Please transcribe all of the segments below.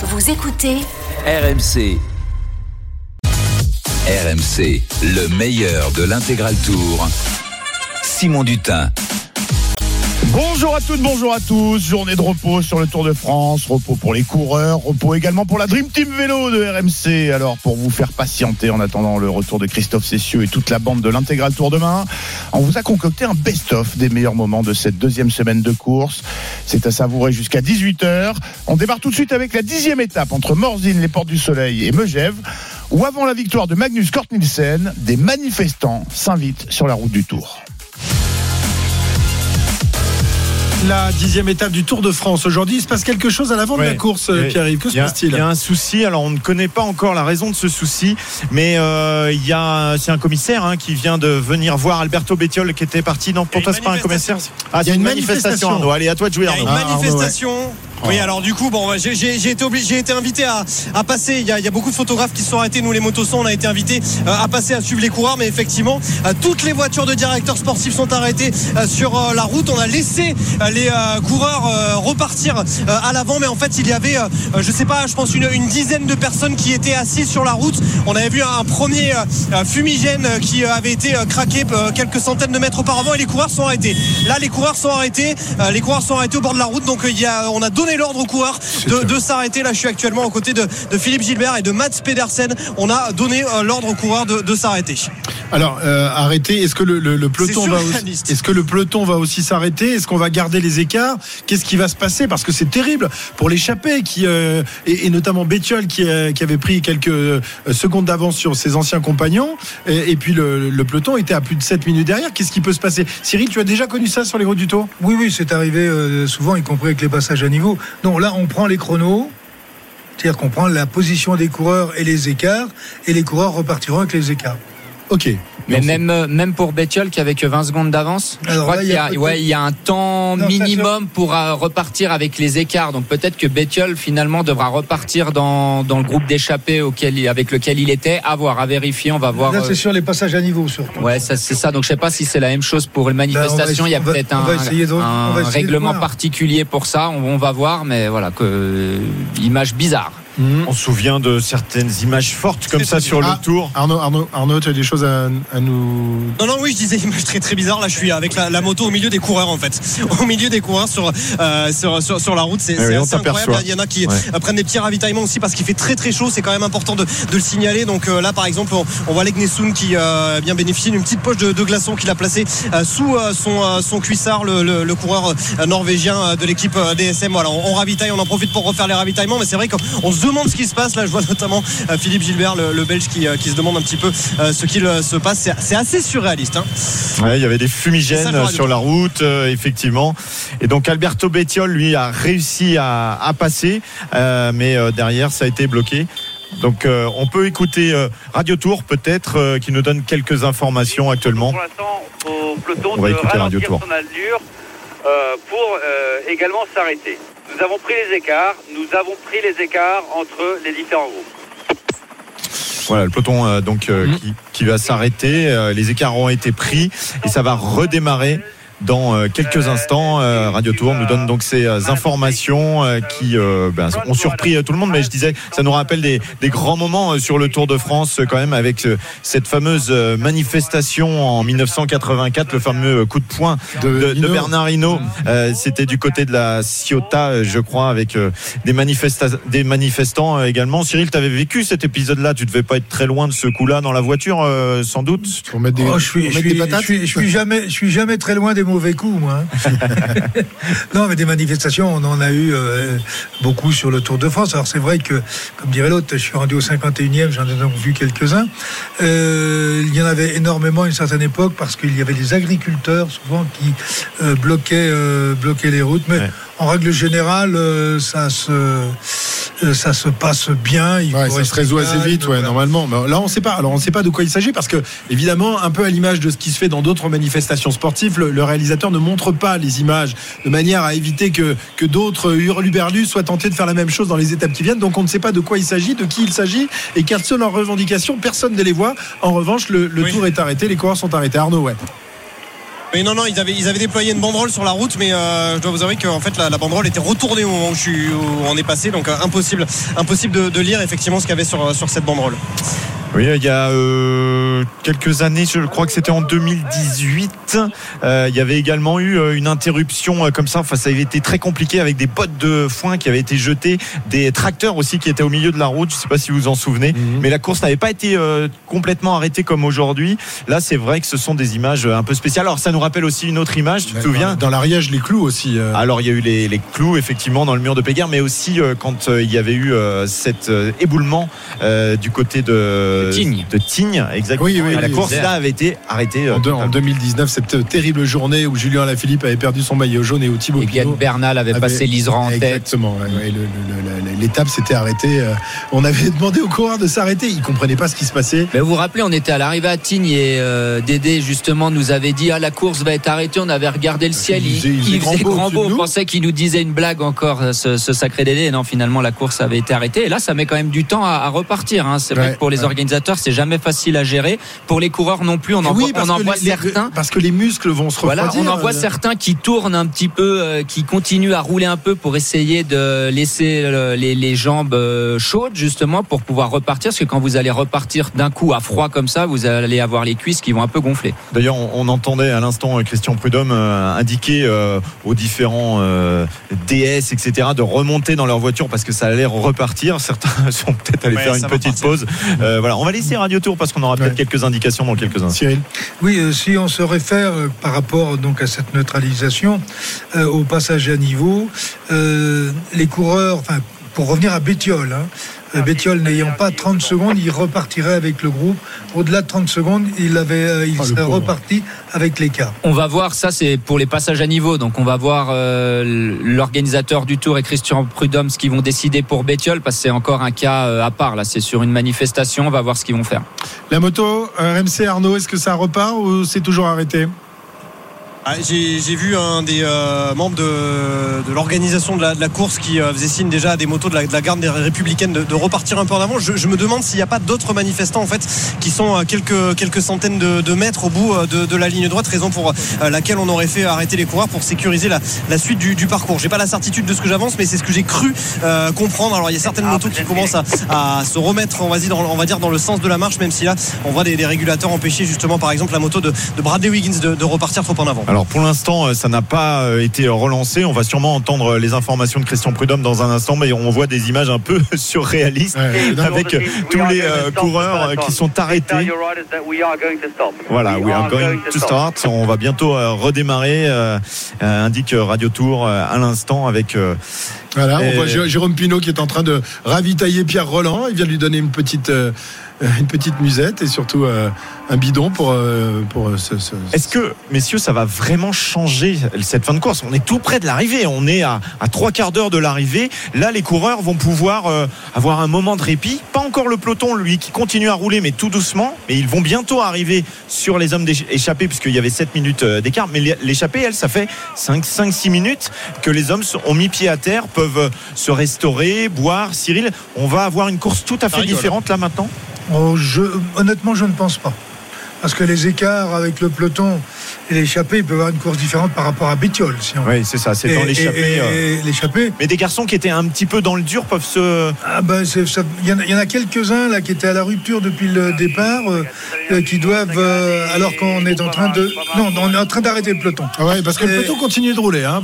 Vous écoutez RMC. RMC, le meilleur de l'intégral tour. Simon Dutin. Bonjour à toutes, bonjour à tous. Journée de repos sur le Tour de France, repos pour les coureurs, repos également pour la Dream Team Vélo de RMC. Alors pour vous faire patienter en attendant le retour de Christophe Cessieux et toute la bande de l'intégral Tour demain, on vous a concocté un best-of des meilleurs moments de cette deuxième semaine de course. C'est à savourer jusqu'à 18h. On démarre tout de suite avec la dixième étape entre Morzine, les Portes du Soleil et Megève où avant la victoire de Magnus Cort Nielsen, des manifestants s'invitent sur la route du Tour. La dixième étape du Tour de France. Aujourd'hui, il se passe quelque chose à l'avant de la course, Pierre-Yves. Que se passe-t-il Il y a un souci. Alors, on ne connaît pas encore la raison de ce souci, mais euh, il y a, c'est un commissaire hein, qui vient de venir voir Alberto Bettiol qui était parti. Non, pour toi, c'est pas un commissaire. Ah, il y a une manifestation. Arnaud. Allez, à toi de jouer, Il y a Arnaud. une manifestation. Oui, alors du coup, bon, j'ai j'ai été obligé, j'ai été invité à, à passer. Il y, a, il y, a, beaucoup de photographes qui se sont arrêtés. Nous, les motosons, on a été invités euh, à passer à suivre les coureurs, mais effectivement, euh, toutes les voitures de directeurs sportifs sont arrêtées euh, sur la route. On a laissé les coureurs repartir à l'avant, mais en fait, il y avait, je sais pas, je pense une, une, dizaine de personnes qui étaient assises sur la route. On avait vu un premier fumigène qui avait été craqué quelques centaines de mètres auparavant, et les coureurs sont arrêtés. Là, les coureurs sont arrêtés. les coureurs sont arrêtés au bord de la route, donc il y a, on a donné l'ordre aux coureurs de, de s'arrêter. Là, je suis actuellement aux côtés de, de, Philippe Gilbert et de Mats Pedersen. On a donné euh, l'ordre aux coureurs de, de s'arrêter. Alors, euh, arrêter. Est-ce que le, le, le peloton va aussi, est-ce que le peloton va aussi s'arrêter? Est-ce qu'on va garder les écarts? Qu'est-ce qui va se passer? Parce que c'est terrible pour l'échappée qui euh, et, et, notamment Bettiol qui, euh, qui, avait pris quelques secondes d'avance sur ses anciens compagnons. Et, et puis le, le, peloton était à plus de 7 minutes derrière. Qu'est-ce qui peut se passer? Cyril, tu as déjà connu ça sur les routes du Tour? Oui, oui, c'est arrivé euh, souvent, y compris avec les passages à niveau. Non, là, on prend les chronos. C'est-à-dire qu'on prend la position des coureurs et les écarts, et les coureurs repartiront avec les écarts. Ok. Mais même, même pour Bettiol qui avait que 20 secondes d'avance, je crois qu'il y, a, ouais, il y a un temps non, minimum pour euh, repartir avec les écarts. Donc peut-être que Bettiol finalement devra repartir dans, dans le groupe d'échappés auquel, avec lequel il était. À voir, à vérifier, on va voir. Là, c'est sur les passages à niveau surtout. Ouais, ça, c'est ça. Donc je sais pas si c'est la même chose pour les manifestations. Ben, il y a peut-être un règlement particulier pour ça. On, on, va voir, mais voilà, que, euh, image bizarre. Mmh. On se souvient de certaines images fortes comme ça sur ah, le tour. Arnaud, Arnaud, Arnaud, tu as des choses à, à, nous. Non, non, oui, je disais image très très bizarre. Là, je suis avec la, la, moto au milieu des coureurs en fait. Au milieu des coureurs sur, euh, sur, sur, sur, la route. C'est oui, assez incroyable. Il y en a qui ouais. prennent des petits ravitaillements aussi parce qu'il fait très très chaud. C'est quand même important de, de le signaler. Donc euh, là, par exemple, on, on voit Legnesun qui euh, bien bénéficie d'une petite poche de, de glaçons qu'il a placé euh, sous son, son cuissard, le, le, le coureur norvégien de l'équipe DSM. Voilà, on, on, ravitaille, on en profite pour refaire les ravitaillements. Mais c'est vrai qu'on se demande ce qui se passe là je vois notamment euh, Philippe Gilbert, le, le Belge, qui, euh, qui, se demande un petit peu euh, ce qu'il se passe. C'est assez surréaliste. Hein. Ouais, il y avait des fumigènes ça, sur la route, euh, effectivement. Et donc Alberto Bettiol, lui, a réussi à, à passer, euh, mais derrière, ça a été bloqué. Donc euh, on peut écouter euh, Radio Tour peut-être euh, qui nous donne quelques informations actuellement. Pour l'instant, au peloton on va de écouter Radio Tour. son allure pour également s'arrêter. Nous avons pris les écarts, nous avons pris les écarts entre les différents groupes. Voilà, le peloton euh, donc euh, mmh. qui, qui, va s'arrêter. Euh, les écarts ont été pris et ça va redémarrer dans euh, quelques instants. Euh, Radio Tour nous donne donc ces euh, informations qui ben, ont surpris tout le monde, mais je disais, ça nous rappelle des, des, grands moments sur le Tour de France quand même avec cette fameuse manifestation en 1984, le fameux coup de poing de, de Bernard Hinault. C'était du côté de la Ciotat, je crois, avec des, manifesta des manifestants également. Cyril, tu avais vécu cet épisode-là, tu devais pas être très loin de ce coup-là dans la voiture, sans doute? Pour mettre des, oh, je suis, je suis, je suis, je suis jamais, je suis jamais très loin des mauvais coups, moi. non, mais des manifestations, on en a eu euh, beaucoup sur le Tour de France. Alors c'est vrai que, comme dirait l'autre, je suis rendu au 51e, j'en ai donc vu quelques-uns. Euh, il y en avait énormément à une certaine époque parce qu'il y avait des agriculteurs souvent qui euh, bloquaient, bloquaient les routes. Mais ouais. En règle générale, ça se ça se passe bien. Il ouais, ça se résout assez vite, ouais, voilà. normalement. Mais là, on sait pas. Alors, on sait pas de quoi il s'agit parce que, évidemment, un peu à l'image de ce qui se fait dans d'autres manifestations sportives, le, le, réalisateur ne montre pas les images de manière à éviter que, que d'autres hurluberlus soient tentés de faire la même chose dans les étapes qui viennent. Donc, on ne sait pas de quoi il s'agit, de qui il s'agit et quelles sont leurs revendications. Personne ne les voit. En revanche, le, le oui. tour est arrêté, les coureurs sont arrêtés. Arnaud, ouais. Mais non, non, ils avaient, ils avaient déployé une banderole sur la route, mais euh, je dois vous avouer qu'en fait la, banderole était retournée au moment où, on est passé, donc euh, impossible, impossible de, de, lire effectivement ce qu'il y avait sur, sur cette banderole. Oui, il y a euh, quelques années, je crois que c'était en 2018, euh, il y avait également eu euh, une interruption comme ça. Enfin, ça avait été très compliqué avec des bottes de foin qui avaient été jetées, des tracteurs aussi qui étaient au milieu de la route. Je ne sais pas si vous vous en souvenez, mhm. mais la course n'avait pas été complètement arrêtée comme aujourd'hui. Là, c'est vrai que ce sont des images un peu spéciales. Alors, ça nous rappelle aussi une autre image. Tu te souviens? Dans l'ariège, les clous aussi. Alors, il y a eu les, clous effectivement dans le mur de Péguerre, mais aussi quand il y avait eu cet éboulement du côté de de Tignes. De Tignes, exactement. Oui, oui, la course là avait été arrêtée. En, en 2019, cette terrible journée où Julien Lafilippe avait perdu son maillot jaune et où Thibaut Et Yann Bernal avait, passé l'Isran en tête. Exactement. L'étape s'était arrêtée. Euh, on avait demandé aux coureurs de s'arrêter. Ils comprenaient pas ce qui se passait. Mais vous vous rappelez, on était à l'arrivée à Tignes et euh, Dédé justement nous avait dit ah la course va être arrêtée. On avait regardé le ciel. Il, faisait, grand beau. On pensait qu'il nous disait une blague encore ce, sacré Dédé. Et non, finalement la course avait été arrêtée. Et là, ça met quand même du temps à, repartir. Hein. C'est vrai que pour les organisateurs c'est jamais facile à gérer. Pour les coureurs non plus, on en voit, on en voit certains. parce que les muscles vont se refroidir. Voilà, on en voit euh. certains qui tournent un petit peu, euh, qui continuent à rouler un peu pour essayer de laisser euh, les, jambes chaudes justement pour pouvoir repartir. Parce que quand vous allez repartir d'un coup à froid comme ça, vous allez avoir les cuisses qui vont un peu gonfler. D'ailleurs, on, entendait à l'instant Christian Prudhomme indiquer aux différents DS, etc., de remonter dans leur voiture parce que ça allait repartir. Certains sont peut-être allés faire une petite pause. voilà, on va laisser Radio Tour parce qu'on aura peut-être quelques indications dans quelques instants. Cyril Oui, euh, si on se réfère euh, par rapport donc à cette neutralisation euh, au passage à niveau, les coureurs, enfin pour revenir à Bétiol, hein, euh, Bétiol n'ayant pas 30 secondes, il repartirait avec le groupe. Au-delà de 30 secondes, il, avait, euh, il ah, serait reparti avec l'écart. On va voir, ça c'est pour les passages à niveau. Donc on va voir euh, l'organisateur du tour et Christian Prudhomme ce qu'ils vont décider pour Bétiol, parce que c'est encore un cas à part. Là, c'est sur une manifestation. On va voir ce qu'ils vont faire. La moto, RMC Arnaud, est-ce que ça repart ou c'est toujours arrêté? Ah, j'ai vu un des euh, membres de, l'organisation de, la, course qui euh, faisait signe déjà à des motos de la, garde des républicaines de, repartir un peu en avant. Je, me demande s'il n'y a pas d'autres manifestants en fait qui sont à quelques, quelques centaines de, mètres au bout euh, de, la ligne droite, raison pour laquelle on aurait fait arrêter les coureurs pour sécuriser la, suite du, du parcours. J'ai pas la certitude de ce que j'avance, mais c'est ce que j'ai cru comprendre. Alors il y a certaines motos qui commencent à, se remettre, on va, dire, on va dire, dans le sens de la marche, même si là on voit des, régulateurs empêcher justement par exemple la moto de, Bradley Wiggins de, repartir trop en avant. Alors pour l'instant, euh, ça n'a pas euh, été relancé. On va sûrement entendre les informations de Christian Prudhomme dans un instant, mais on voit des images un peu surréalistes avec tous les euh, coureurs qui sont arrêtés. Voilà, we are going to start. On va bientôt redémarrer, indique Radio Tour à l'instant avec. Voilà, on voit Jérôme Pinault qui est en train de ravitailler Pierre Roland. Il vient lui donner une petite, une petite musette et surtout un bidon pour, euh, pour ce, Est-ce que, messieurs, ça va vraiment changer cette fin de course? On est tout près de l'arrivée. On est à, à trois quarts d'heure de l'arrivée. Là, les coureurs vont pouvoir euh, avoir un moment de répit. Pas encore le peloton, lui, qui continue à rouler, mais tout doucement. Mais ils vont bientôt arriver sur les hommes échappés, puisqu'il y avait 7 minutes euh, d'écart. Mais l'échappée, elle, ça fait 5-6 minutes que les hommes ont mis pied à terre, peuvent se restaurer, boire. Cyril, on va avoir une course tout à fait différente là maintenant? Oh, Honnêtement, je ne pense pas. Parce que les écarts avec le peloton et l'échappée peuvent avoir une course différente par rapport à Bétiol. oui, c'est ça, c'est dans l'échappée. Euh. Mais des garçons qui étaient un petit peu dans le dur peuvent se. Ah ben, il y, en a quelques-uns là qui étaient à la rupture depuis le départ, euh, euh, qui doivent, alors qu'on est en train de, non, on est en train d'arrêter le peloton. Ah ouais, parce que le peloton continue de rouler. Hein,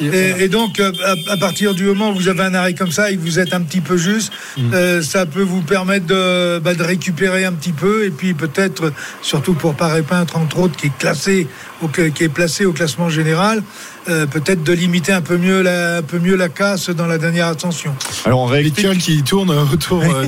et, donc, à, partir du moment où vous avez un arrêt comme ça et que vous êtes un petit peu juste, mm. ça peut vous permettre de, bah, de récupérer un petit peu et puis peut-être surtout pour Paré Peintre, entre autres, qui est classé, qui est placé au classement général. Euh, peut-être de limiter un peu mieux la, un peu mieux la casse dans la dernière ascension. Alors on réexplique qui tourne autour euh,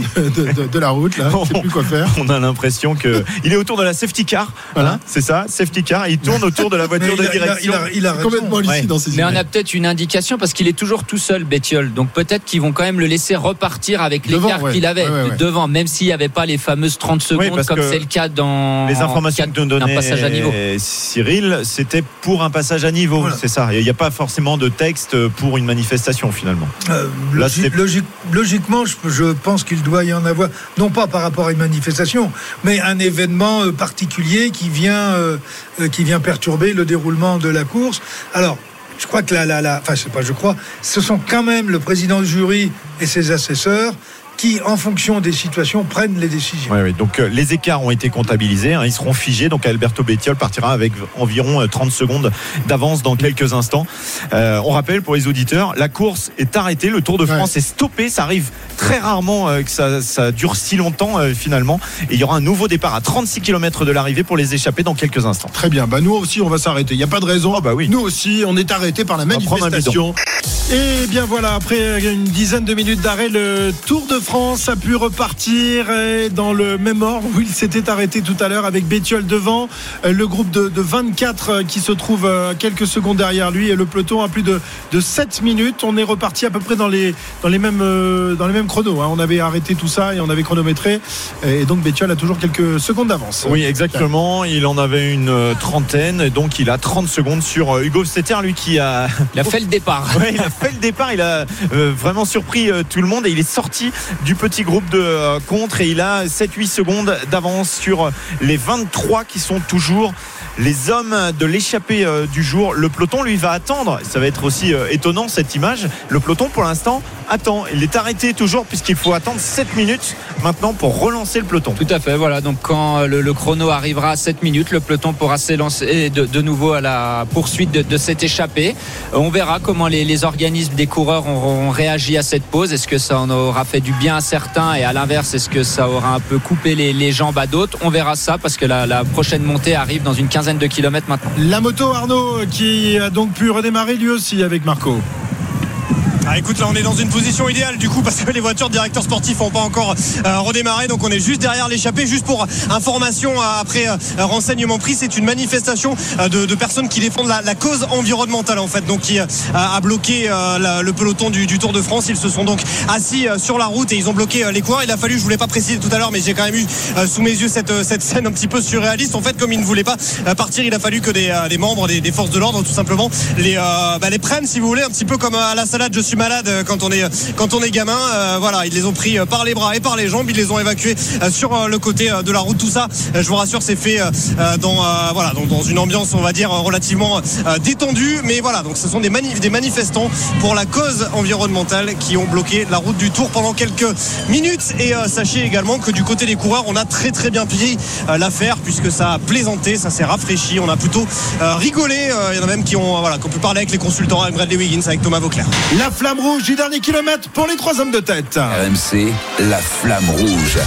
de, la route là, on, plus quoi faire. On a l'impression que il est autour de la safety car, voilà, c'est ça, safety car. Il tourne autour de la voiture de direction. Il a, complètement dans ses Mais on a peut-être une indication parce qu'il est toujours tout seul, Bétiol. Donc peut-être qu'ils vont quand même le laisser repartir avec l'écart qu'il avait devant, même s'il n'y avait pas les fameuses 30 secondes comme c'est le cas dans les informations que nous donnait passage à niveau. Cyril, c'était pour un passage à niveau, c'est ça. Ça. Il n'y a pas forcément de texte pour une manifestation finalement. Euh, logiquement, je, pense qu'il doit y en avoir, non pas par rapport à une manifestation, mais un événement euh, particulier qui vient, euh, qui vient perturber le déroulement de la course. Alors, je crois que la, la, la enfin, c'est pas je crois, ce sont quand même le président du jury et ses assesseurs qui, en fonction des situations, prennent les décisions. Oui, oui. Donc euh, les écarts ont été comptabilisés, hein, ils seront figés. Donc Alberto Bettiol partira avec environ 30 euh, secondes d'avance dans quelques instants. Euh, on rappelle pour les auditeurs, la course est arrêtée, le Tour de France est stoppé. Ça arrive très rarement que ça, ça, dure si longtemps finalement. Et il y aura un nouveau départ à 36 km de l'arrivée pour les échapper dans quelques instants. Très bien. Bah, nous aussi, on va s'arrêter. Il n'y a pas de raison. Oh, bah oui. Nous aussi, on est arrêté par la manifestation. Et bien voilà, après une dizaine de minutes d'arrêt, le Tour de France a pu repartir dans le même ordre où il s'était arrêté tout à l'heure avec Bétiol devant, euh, le groupe de, 24 euh, qui se trouve euh, quelques secondes derrière lui et le peloton a plus de, 7 minutes. On est reparti à peu près dans les, dans les, mêmes, dans les mêmes chronos. Hein. On avait arrêté tout ça et on avait chronométré et donc Bétiol a toujours quelques secondes d'avance. Oui, exactement. Il en avait une trentaine, donc il a 30 secondes sur Hugo Stetter, lui qui a... Il a fait le départ. il a fait le départ. Il a vraiment surpris tout le monde et il est sorti du petit groupe de euh, contre et il a 7-8 secondes d'avance sur les 23 qui sont toujours les hommes de l'échappée euh, du jour. Le peloton lui va attendre. Ça va être aussi euh, étonnant cette image. Le peloton pour l'instant attend. Il est arrêté toujours puisqu'il faut attendre 7 minutes maintenant pour relancer le peloton. Tout à fait. Voilà. Donc quand le, chrono arrivera à 7 minutes, le peloton pourra s'élancer de, de, nouveau à la poursuite de, cette échappée. On verra comment les, organismes des coureurs auront réagi à cette pause. Est-ce que ça en aura fait du bien à certains et à l'inverse, est-ce que ça aura un peu coupé les, jambes à d'autres? On verra ça parce que la, la prochaine montée arrive dans une quinzaine de kilomètres maintenant. La moto Arnaud qui a donc pu redémarrer lui aussi avec Marco. Ah, écoute, là on est dans une position idéale du coup parce que les voitures directeurs sportifs n'ont pas encore euh, redémarré. Donc on est juste derrière l'échappée. Juste pour information, euh, après euh, renseignement pris, c'est une manifestation de, personnes qui défendent la, cause environnementale en fait. Donc qui a bloqué le peloton du, Tour de France. Ils se sont donc assis sur la route et ils ont bloqué les coureurs. Il a fallu, je voulais pas préciser tout à l'heure, mais j'ai quand même eu sous mes yeux cette, cette scène un petit peu surréaliste. En fait, comme ils ne voulaient pas partir, il a fallu que des, membres des, forces de l'ordre tout simplement les, bah, les prennent si vous voulez, un petit peu comme à la salade. Je suis malade euh, quand on est quand on est gamin. Euh, voilà, ils les ont pris euh, par les bras et par les jambes, ils les ont évacués sur le côté de la route. Tout ça, je vous rassure, c'est fait dans voilà dans, une ambiance, on va dire relativement détendue. Mais voilà, donc ce sont des, des manifestants pour la cause environnementale qui ont bloqué la route du Tour pendant quelques minutes. Et sachez également que du côté des coureurs, on a très très bien pris l'affaire puisque ça a plaisanté, ça s'est rafraîchi. On a plutôt rigolé. Il y en a même qui ont voilà qu'on peut parler avec les consultants, avec Bradley Wiggins, avec Thomas Vauclair. La rouge du dernier kilomètre pour les trois hommes de tête. RMC, la flamme rouge.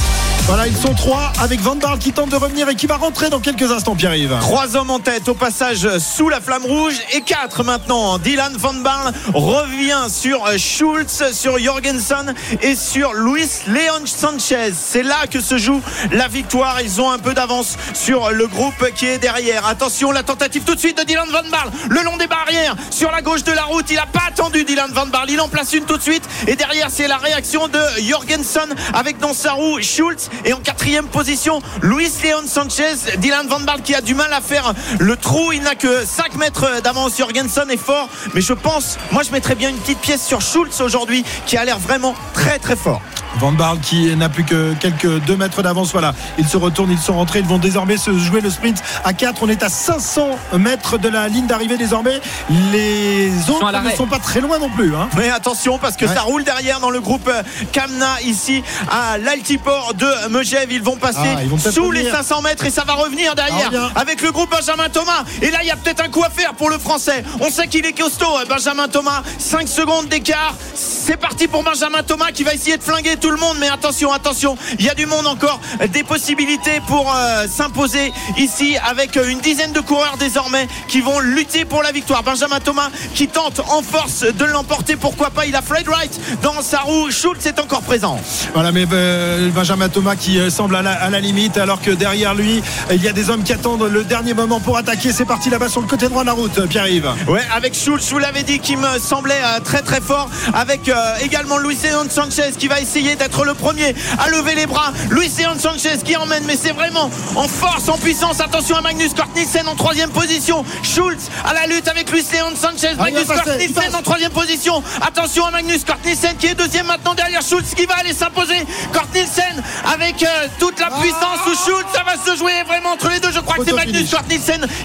Voilà, ils sont trois avec Van Barl qui tente de revenir et qui va rentrer dans quelques instants, Pierre-Yves. Trois hommes en tête au passage sous la flamme rouge et quatre maintenant. Dylan Van Barl revient sur Schultz, sur Jorgensen et sur Luis Leon Sanchez. C'est là que se joue la victoire. Ils ont un peu d'avance sur le groupe qui est derrière. Attention, la tentative tout de suite de Dylan Van Barl le long des barrières sur la gauche de la route. Il n'a pas attendu Dylan Van Barl. Il en place une tout de suite et derrière c'est la réaction de Jorgensen avec dans sa roue Schultz et en quatrième position, Luis Leon Sanchez, Dylan Van Baal qui a du mal à faire le trou. Il n'a que 5 mètres d'avance. Jorgensen est fort, mais je pense, moi je mettrais bien une petite pièce sur Schultz aujourd'hui qui a l'air vraiment très très fort. Van Barl qui n'a plus que quelques 2 mètres d'avance. Voilà, ils se retournent, ils sont rentrés. Ils vont désormais se jouer le sprint à 4. On est à 500 mètres de la ligne d'arrivée désormais. Les autres ne sont pas très loin non plus. Hein. Mais attention parce que ça roule derrière dans le groupe Kamna ici à l'altiport de Megève. Ils vont passer ah, sous les 500 mètres et ça va revenir derrière ah, avec le groupe Benjamin Thomas. Et là, il y a peut-être un coup à faire pour le français. On sait qu'il est costaud, hein, Benjamin Thomas. 5 secondes d'écart. C'est parti pour Benjamin Thomas qui va essayer de flinguer tout le monde. Mais attention, attention, il y a du monde encore. Des possibilités pour euh, s'imposer ici avec une dizaine de coureurs désormais qui vont lutter pour la victoire. Benjamin Thomas qui tente en force de l'emporter. Pourquoi pas? Il a Fred Wright dans sa roue. Schultz est encore présent. Voilà, mais euh, Benjamin Thomas qui euh, semble à la, limite alors que derrière lui, il y a des hommes qui attendent le dernier moment pour attaquer. C'est parti là-bas sur le côté droit de la route, Pierre-Yves. Ouais, avec Schultz, je vous l'avais dit, qui me semblait très très fort. Avec également Luis Sanchez qui va essayer essayer d'être le premier à lever les bras. Luis Leon Sanchez qui emmène, mais c'est vraiment en force, en puissance. Attention à Magnus Cort en troisième position. Schultz à la lutte avec Luis Leon Sanchez. Ah, Magnus Cort en troisième position. Attention à Magnus Cort qui est deuxième maintenant derrière Schultz qui va aller s'imposer. Cort avec euh, toute la puissance sous Schultz. Ça va se jouer vraiment entre les deux. Je crois que c'est Magnus Cort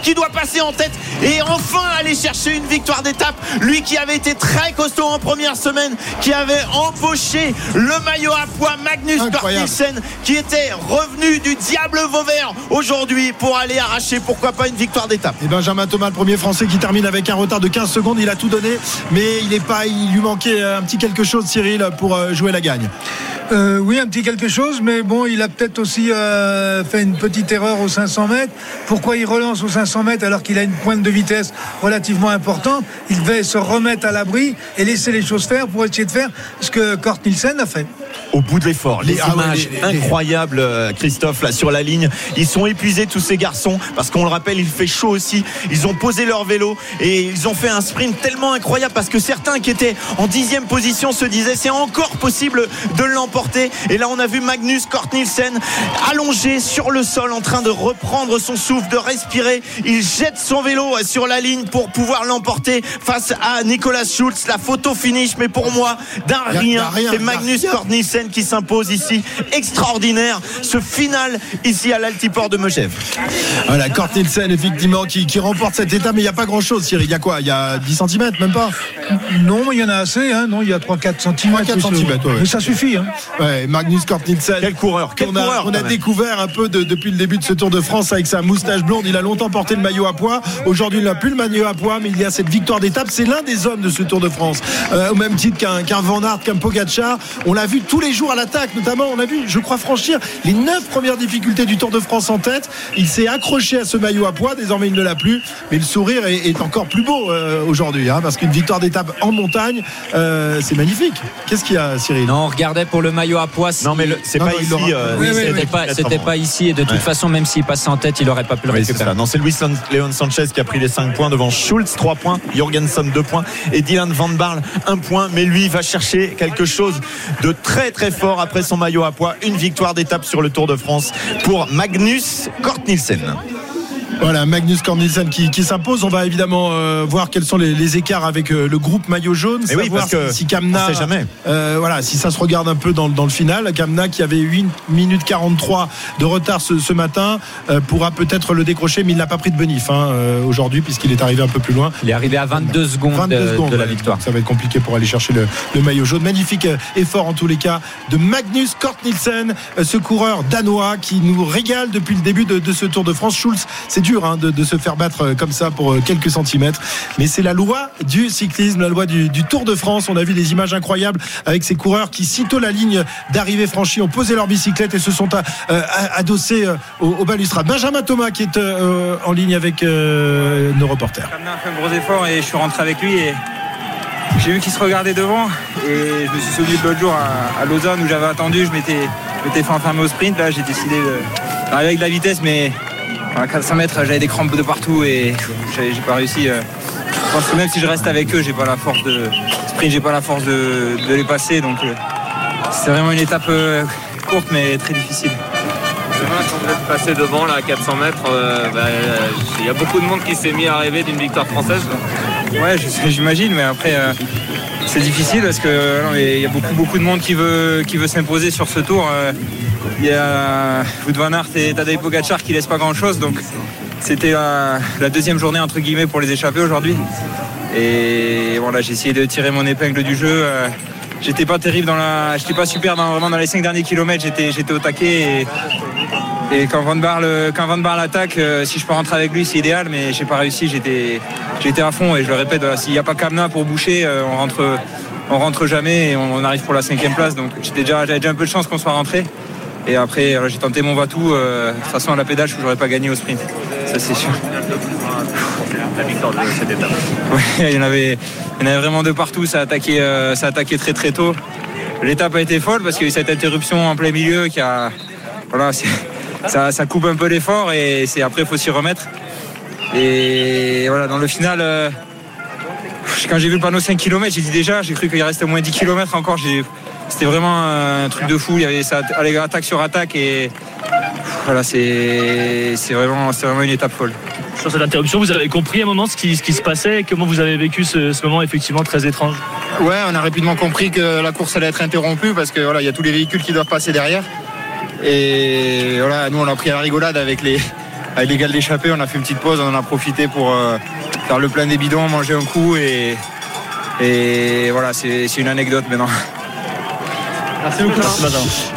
qui doit passer en tête et enfin aller chercher une victoire d'étape. Lui qui avait été très costaud en première semaine, qui avait empoché le maillot à poids Magnus Cort qui était revenu du diable Vauvert aujourd'hui pour aller arracher pourquoi pas une victoire d'étape. Et Benjamin Thomas, le premier français qui termine avec un retard de 15 secondes, il a tout donné, mais il est pas, il lui manquait un petit quelque chose, Cyril, pour euh, jouer la gagne. Euh, oui, un petit quelque chose, mais bon, il a peut-être aussi euh, fait une petite erreur aux 500 mètres. Pourquoi il relance aux 500 mètres alors qu'il a une pointe de vitesse relativement importante? Il devait se remettre à l'abri et laisser les choses faire pour essayer de faire ce que Kort Nielsen a fait au bout de l'effort. Les ah images incroyables, euh, Christophe, là sur la ligne. Ils sont épuisés tous ces garçons parce qu'on le rappelle, il fait chaud aussi. Ils ont posé leur vélo et ils ont fait un sprint tellement incroyable parce que certains qui étaient en dixième position se disaient c'est encore possible de l'emporter. Et là, on a vu Magnus Kort Nielsen allongé sur le sol en train de reprendre son souffle, de respirer. Il jette son vélo sur la ligne pour pouvoir l'emporter face à Nicolas Schultz. La photo finish, mais pour moi, d'un rien, c'est Magnus Kort Nielsen qui s'impose ici. Extraordinaire ce final ici à l'altiport de Megève. Voilà, Kort Nielsen effectivement qui, remporte cette étape, mais il n'y a pas grand chose, Cyril. Il y a quoi? Il y a 10 cm, même pas? Non, il y en a assez. Hein. Non, il y a 3-4 cm. 4 cm, Mais ça suffit. Hein. Ouais, Magnus Kort Nielsen. Quel coureur, on a, on a découvert un peu depuis le début de ce Tour de France avec sa moustache blonde. Il a longtemps porté le maillot à poids. Aujourd'hui, il n'a plus le maillot à poids, mais il y a cette victoire d'étape. C'est l'un des hommes de ce Tour de France. Euh, au même titre qu'un Van Aert, qu'un Pogacar. On l'a vu tous les jours à l'attaque, notamment, on a vu, je crois, franchir les neuf premières difficultés du Tour de France en tête. Il s'est accroché à ce maillot à poids, désormais il ne l'a plus, mais le sourire est, encore plus beau euh, aujourd'hui, hein, parce qu'une victoire d'étape en montagne, euh, c'est magnifique. Qu'est-ce qu'il y a, Cyril? Non, on regardait pour le maillot à poids. Non, mais c'est pas ici. Euh, c'était pas, ici, et de toute façon, même s'il passe en tête, il aurait pas pu le récupérer. Non, c'est Luis Leon Sanchez qui a pris les 5 points devant Schultz, 3 points, Jorgensen, 2 points, et Dylan Van Barl, 1 point, mais lui va chercher quelque chose de très très fort après son maillot à poids. Une victoire d'étape sur le Tour de France pour Magnus Kort voilà, Magnus Cornelissen qui, qui s'impose. On va évidemment euh, voir quels sont les, écarts avec euh, le groupe maillot jaune. Et oui, parce que si Kamna, jamais. Euh, voilà, si ça se regarde un peu dans, dans, le final, Kamna qui avait 8 minutes 43 de retard ce, ce matin pourra peut-être le décrocher, mais il n'a pas pris de benif hein, aujourd'hui puisqu'il est arrivé un peu plus loin. Il est arrivé à 22 secondes, de, la victoire. Ça va être compliqué pour aller chercher le, le maillot jaune. Magnifique effort en tous les cas de Magnus Kort Nielsen, ce coureur danois qui nous régale depuis le début de, de ce Tour de France. Schulz, c'est dur hein, de, se faire battre euh, comme ça pour euh, quelques centimètres. Mais c'est la loi du cyclisme, la loi du, Tour de France. On a vu des images incroyables avec ces coureurs qui, sitôt la ligne d'arrivée franchie, ont posé leur bicyclette et se sont euh, adossés au, au, balustrade. Benjamin Thomas qui est en ligne avec nos reporters. a fait un gros effort et je suis rentré avec lui et j'ai vu qu'il se regardait devant et je me suis souvenu de l'autre jour à, Lausanne où j'avais attendu, je m'étais fait enfermer au sprint. Là, j'ai décidé d'arriver avec de la vitesse, mais à 400 mètres, j'avais des crampes de partout et j'ai pas réussi. Euh. Je pense que même si je reste avec eux, j'ai pas la force de sprint, j'ai pas la force de, les passer. Donc euh, c'est vraiment une étape euh, courte mais très difficile. Quand vous êtes passé devant là, à 400 mètres, bah, il y a beaucoup de monde qui s'est mis à rêver d'une victoire française. Ouais, j'imagine, mais après c'est difficile parce qu'il y a beaucoup, beaucoup de monde qui veut, qui veut s'imposer sur ce tour. Il y a Wout van et Tadej Pogacar qui laissent pas grand chose. Donc c'était la, deuxième journée entre guillemets pour les échapper aujourd'hui. Et voilà, j'ai essayé de tirer mon épingle du jeu. Euh, j'étais pas terrible dans la. Pas super dans, vraiment dans les cinq derniers kilomètres, j'étais, j'étais au taquet et, quand Van Barle, quand euh, si je peux rentrer avec lui, c'est idéal, mais j'ai pas réussi, j'étais, à fond et je le répète, s'il n'y a pas Kamna pour boucher, euh, on rentre, on rentre jamais et on, arrive pour la cinquième place. Donc j'avais déjà un peu de chance qu'on soit rentré. Et après, j'ai tenté mon va-tout. Euh, de toute façon, à la pédale, je n'aurais pas gagné au sprint. Ça, c'est sûr. La victoire de cette étape. il y en avait, il y en avait vraiment de partout. Ça a attaqué, euh, ça très très tôt. L'étape a été folle parce qu'il y a eu cette interruption en plein milieu qui a. Voilà, ça, coupe un peu l'effort et c'est après il faut s'y remettre. Et voilà, dans le final, euh, quand j'ai vu le panneau 5 km, j'ai dit déjà, j'ai cru qu'il restait moins 10 km encore. C'était vraiment un truc de fou. Il y avait ça, attaque sur attaque et voilà, c'est vraiment, vraiment une étape folle. Sur cette interruption, vous avez compris à un moment ce qui, ce qui se passait et comment vous avez vécu ce, moment effectivement très étrange? Ouais, on a rapidement compris que la course allait être interrompue parce que voilà, il y a tous les véhicules qui doivent passer derrière. Et voilà, nous on a pris à la rigolade avec les, avec les gars d'échappée, on a fait une petite pause, on en a profité pour euh, faire le plein des bidons, manger un coup et, et voilà, c'est une anecdote maintenant. Merci beaucoup.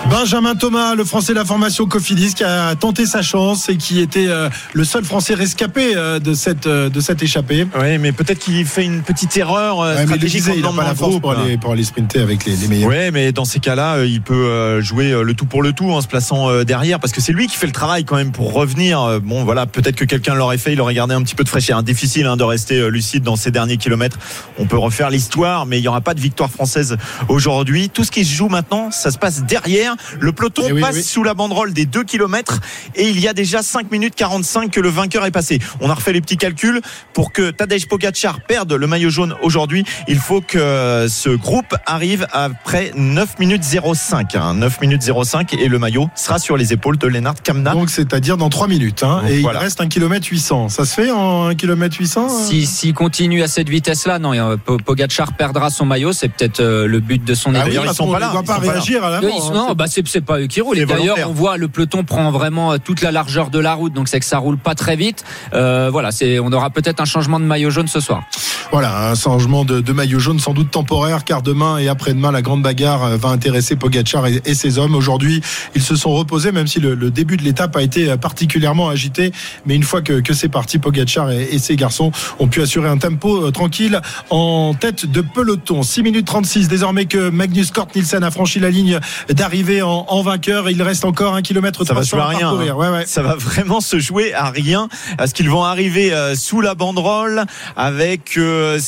Benjamin Thomas, le français de la formation Cofidis, qui a tenté sa chance et qui était euh, le seul français rescapé euh, de cette, euh, de cette échappée. Oui, mais peut-être qu'il fait une petite erreur stratégique. il n'a pas la force pour aller, pour aller sprinter avec les, les meilleurs. Oui, mais dans ces cas-là, il peut jouer le tout pour le tout en se plaçant derrière parce que c'est lui qui fait le travail quand même pour revenir. Bon, voilà, peut-être que quelqu'un l'aurait fait, il aurait gardé un petit peu de fraîcheur. Difficile hein, de rester lucide dans ces derniers kilomètres. On peut refaire l'histoire, mais il n'y aura pas de victoire française aujourd'hui. Tout ce qui se joue maintenant, ça se passe derrière. Le peloton eh passe sous la banderole des 2 km et il y a déjà 5 minutes 45 que le vainqueur est passé. On a refait les petits calculs pour que Tadej Pogacar perde le maillot jaune aujourd'hui. Il faut que ce groupe arrive après 9 minutes 05. 9 hein. minutes 05 et le maillot sera sur les épaules de Lennart Kamna. Donc c'est-à-dire dans 3 minutes. Hein. et il reste 1 km 800. Ça se fait en 1 km 800 S'il si, continue à cette vitesse-là, non, Pogacar perdra son maillot. C'est peut-être euh, le but de son ah oui, ils sont pas là réagir à l'avant. Non, bah c'est pas eux qui roulent. D'ailleurs, on voit le peloton prend vraiment euh, toute la largeur de la route, donc c'est que ça roule pas très vite. Euh, voilà, c'est on aura peut-être un changement de maillot jaune ce soir. Voilà, un changement de, de, maillot jaune sans doute temporaire, car demain et après-demain, la grande bagarre euh, va intéresser Pogacar et, et ses hommes. Aujourd'hui, ils se sont reposés, même si le, le début de l'étape a été particulièrement agité. Mais une fois que, que c'est parti, Pogacar et, et, ses garçons ont pu assurer un tempo tranquille en tête de peloton. 6 minutes 36, désormais que Magnus Kort Nielsen a franchi la ligne d'arriver en, en, vainqueur. Il reste encore un kilomètre ça va se à rien. Hein. Ouais, ouais. Ça va vraiment se jouer à rien. Est-ce qu'ils vont arriver euh, sous la banderole avec 7 euh,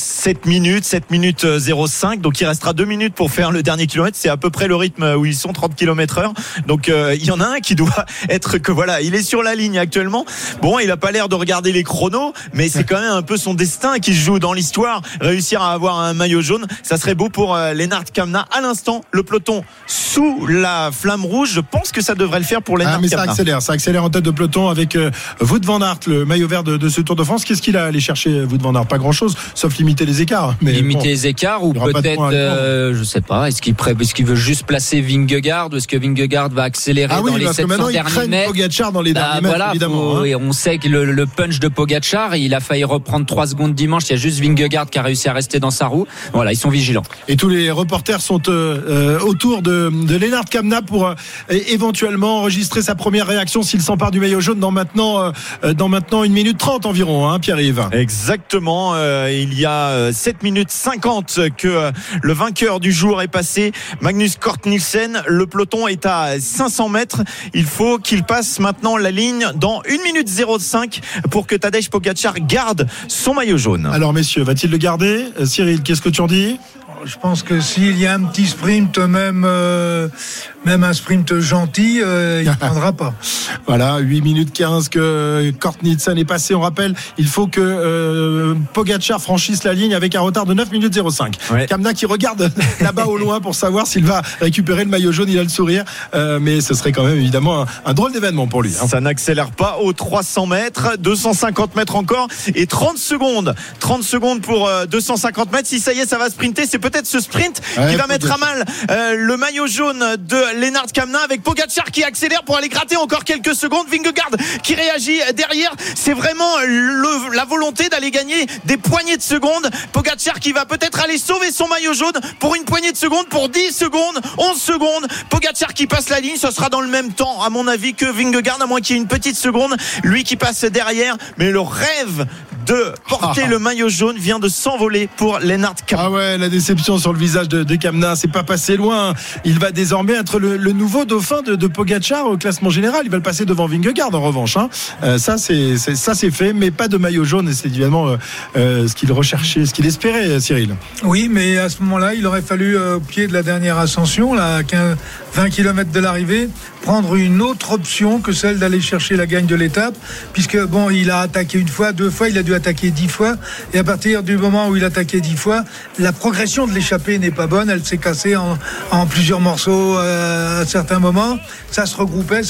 minutes, 7 minutes 05. Euh, Donc il restera 2 minutes pour faire le dernier kilomètre. C'est à peu près le rythme où ils sont 30 km heure. Donc il y en a un qui doit être que voilà, il est sur la ligne actuellement. Bon, il a pas l'air de regarder les chronos, mais c'est quand même un peu son destin qui se joue dans l'histoire. Réussir à avoir un maillot jaune, ça serait beau pour Lennart Kamna. À l'instant, le peloton sous la flamme rouge. Je pense que ça devrait le faire pour les ah, mais ça accélère, ça accélère en tête de peloton avec euh, Wout van Aert, le maillot vert de, ce Tour de France. Qu'est-ce qu'il a allé chercher Wout van Aert? Pas grand-chose, sauf limiter les écarts. Mais limiter les écarts ou peut-être, euh, je sais pas. Est-ce qu'il est qu'il veut juste placer Vingegaard ou est-ce que Vingegaard va accélérer ah dans les 700 derniers mètres Pogacar dans les bah, derniers mètres, évidemment. Hein. on sait que le, punch de Pogacar, il a failli reprendre 3 secondes dimanche. Il y a juste Vingegaard qui a réussi à rester dans sa roue. Voilà, ils sont vigilants. Et tous les reporters sont euh, autour de de, Lennart Kamna pour euh, éventuellement enregistrer sa première réaction s'il s'empare du maillot jaune dans maintenant, euh, euh, dans maintenant une minute trente environ, hein, Pierre-Yves. Exactement. il y a 7 minutes 50 que le vainqueur du jour est passé. Magnus Kort Nielsen. Le peloton est à 500 mètres. Il faut qu'il passe maintenant la ligne dans 1 minute 05 pour que Tadej Pogacar garde son maillot jaune. Alors messieurs, va-t-il le garder? Cyril, qu'est-ce que tu en dis? Je pense que s'il y a un petit sprint, même, euh, même un sprint gentil, euh, il ne prendra pas. Voilà, 8 minutes 15 que Kortnitsen est passé. On rappelle, il faut que euh, Pogacar franchisse la ligne avec un retard de 9 minutes 05. Kamna qui regarde là-bas au loin pour savoir s'il va récupérer le maillot jaune, il a le sourire. mais ce serait quand même évidemment un, drôle d'événement pour lui. Hein. Ça n'accélère pas aux 300 mètres, 250 mètres encore et 30 secondes. 30 secondes pour 250 mètres. Si ça y est, ça va sprinter, c'est peut-être ce sprint qui va mettre à mal euh, le maillot jaune de Lennart Kamna avec Pogacar qui accélère pour aller gratter encore quelques secondes. Vingegaard qui réagit derrière. C'est vraiment la volonté d'aller gagner des poignées de secondes. Pogacar qui va peut-être aller sauver son maillot jaune pour une poignée de secondes, pour 10 secondes, 11 secondes. Pogacar qui passe la ligne, ce sera dans le même temps, à mon avis, que Vingegaard, à moins qu'il y ait une petite seconde. Lui qui passe derrière. Mais le rêve de porter le maillot jaune vient de s'envoler pour Lennart Kamna. Ah ouais, la déception sur le visage de, de Kamna, c'est pas passé loin. Il va désormais être le, nouveau dauphin de, de, Pogacar au classement général. Il va le passer devant Vingegaard en revanche. Hein. Euh, ça c'est ça c'est fait, mais pas de maillot jaune. Et c'est évidemment euh, euh, ce qu'il recherchait, ce qu'il espérait, Cyril. Oui, mais à ce moment-là, il aurait fallu au pied de la dernière ascension, là, 15, 20 km de l'arrivée, prendre une autre option que celle d'aller chercher la gagne de l'étape, puisque bon, il a attaqué une fois, deux fois, il a dû attaquer dix fois, et à partir du moment où il a attaqué dix fois, la progression de l'échappée n'est pas bonne, elle s'est cassée en, plusieurs morceaux euh, à certains moments, ça se regroupait,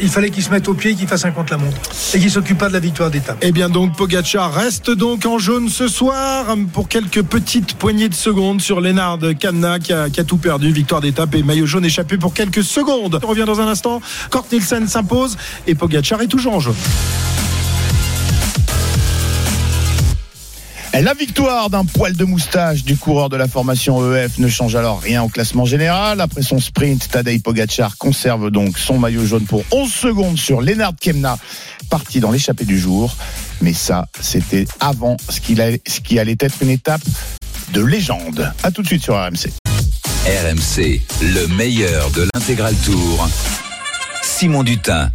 il fallait qu'il se mette au pied, qu'il fasse un contre la montre, et qu'il s'occupe pas de la victoire d'étape. Et eh bien donc Pogacar reste donc en jaune ce soir pour quelques petites poignées de secondes sur Lennard Kamna qui a, tout perdu, victoire d'étape et maillot jaune échappé pour quelques secondes. Dans un instant. Kort Nielsen s'impose et Pogacar est toujours en jeu. La victoire d'un poil de moustache du coureur de la formation EF ne change alors rien au classement général. Après son sprint, Tadej Pogacar conserve donc son maillot jaune pour 11 secondes sur Lennart Kemna, parti dans l'échappée du jour. Mais ça, c'était avant ce, qui allait être une étape de légende. A tout de suite sur RMC. RMC, le meilleur de l'intégral tour. Simon Dutin.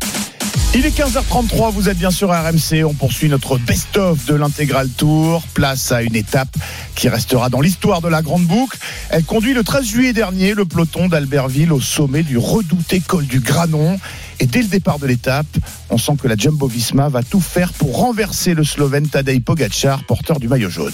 Il est 15h33, vous êtes bien sur RMC, on poursuit notre best-of de l'intégral tour, place à une étape qui restera dans l'histoire de la Grande Boucle. Elle conduit le 13 juillet dernier le peloton d'Albertville au sommet du redouté col du Granon. Et dès le départ de l'étape, on sent que la Jumbo Visma va tout faire pour renverser le Slovène Tadej Pogacar, porteur du maillot jaune.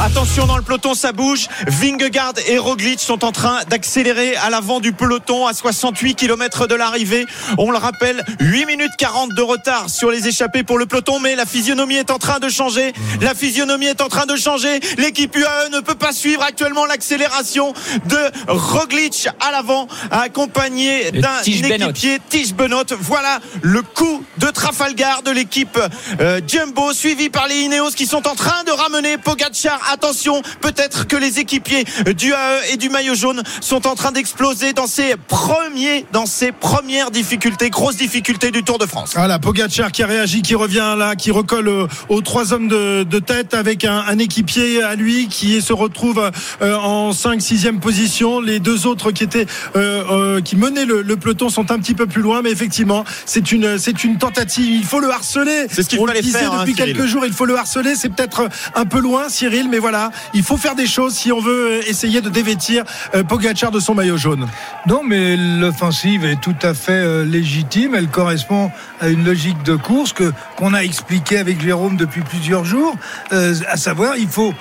Attention dans le peloton, ça bouge. Vingegaard et Roglic sont en train d'accélérer à l'avant du peloton à 68 km de l'arrivée. On le rappelle, 8 minutes 40 de retard sur les échappées pour le peloton, mais la physionomie est en train de changer. La physionomie est en train de changer. L'équipe UAE ne peut pas suivre actuellement l'accélération de Roglic à l'avant, accompagné d'un équipier Tige Benot. Voilà le coup de Trafalgar de l'équipe euh, Jumbo, suivi par les Ineos qui sont en train de ramener Pogacar attention, peut-être que les équipiers du AE et du maillot jaune sont en train d'exploser dans ces premiers, dans ces premières difficultés, grosses difficultés du Tour de France. Voilà, Pogacar qui a réagi, qui revient là, qui recolle aux trois hommes de, tête avec un, équipier à lui qui se retrouve euh, en 5 6e position. Les deux autres qui étaient euh, euh, qui menaient le, peloton sont un petit peu plus loin, mais effectivement, c'est une c'est une tentative. Il faut le harceler. C'est ce qu'il fallait faire hein, depuis quelques jours. Il faut le harceler. C'est peut-être un peu loin, Cyril, mais voilà, il faut faire des choses si on veut essayer de dévêtir euh, Pogacar de son maillot jaune. Non, mais l'offensive est tout à fait euh, légitime. Elle correspond à une logique de course que qu'on a expliqué avec Jérôme depuis plusieurs jours. Euh, à savoir, il faut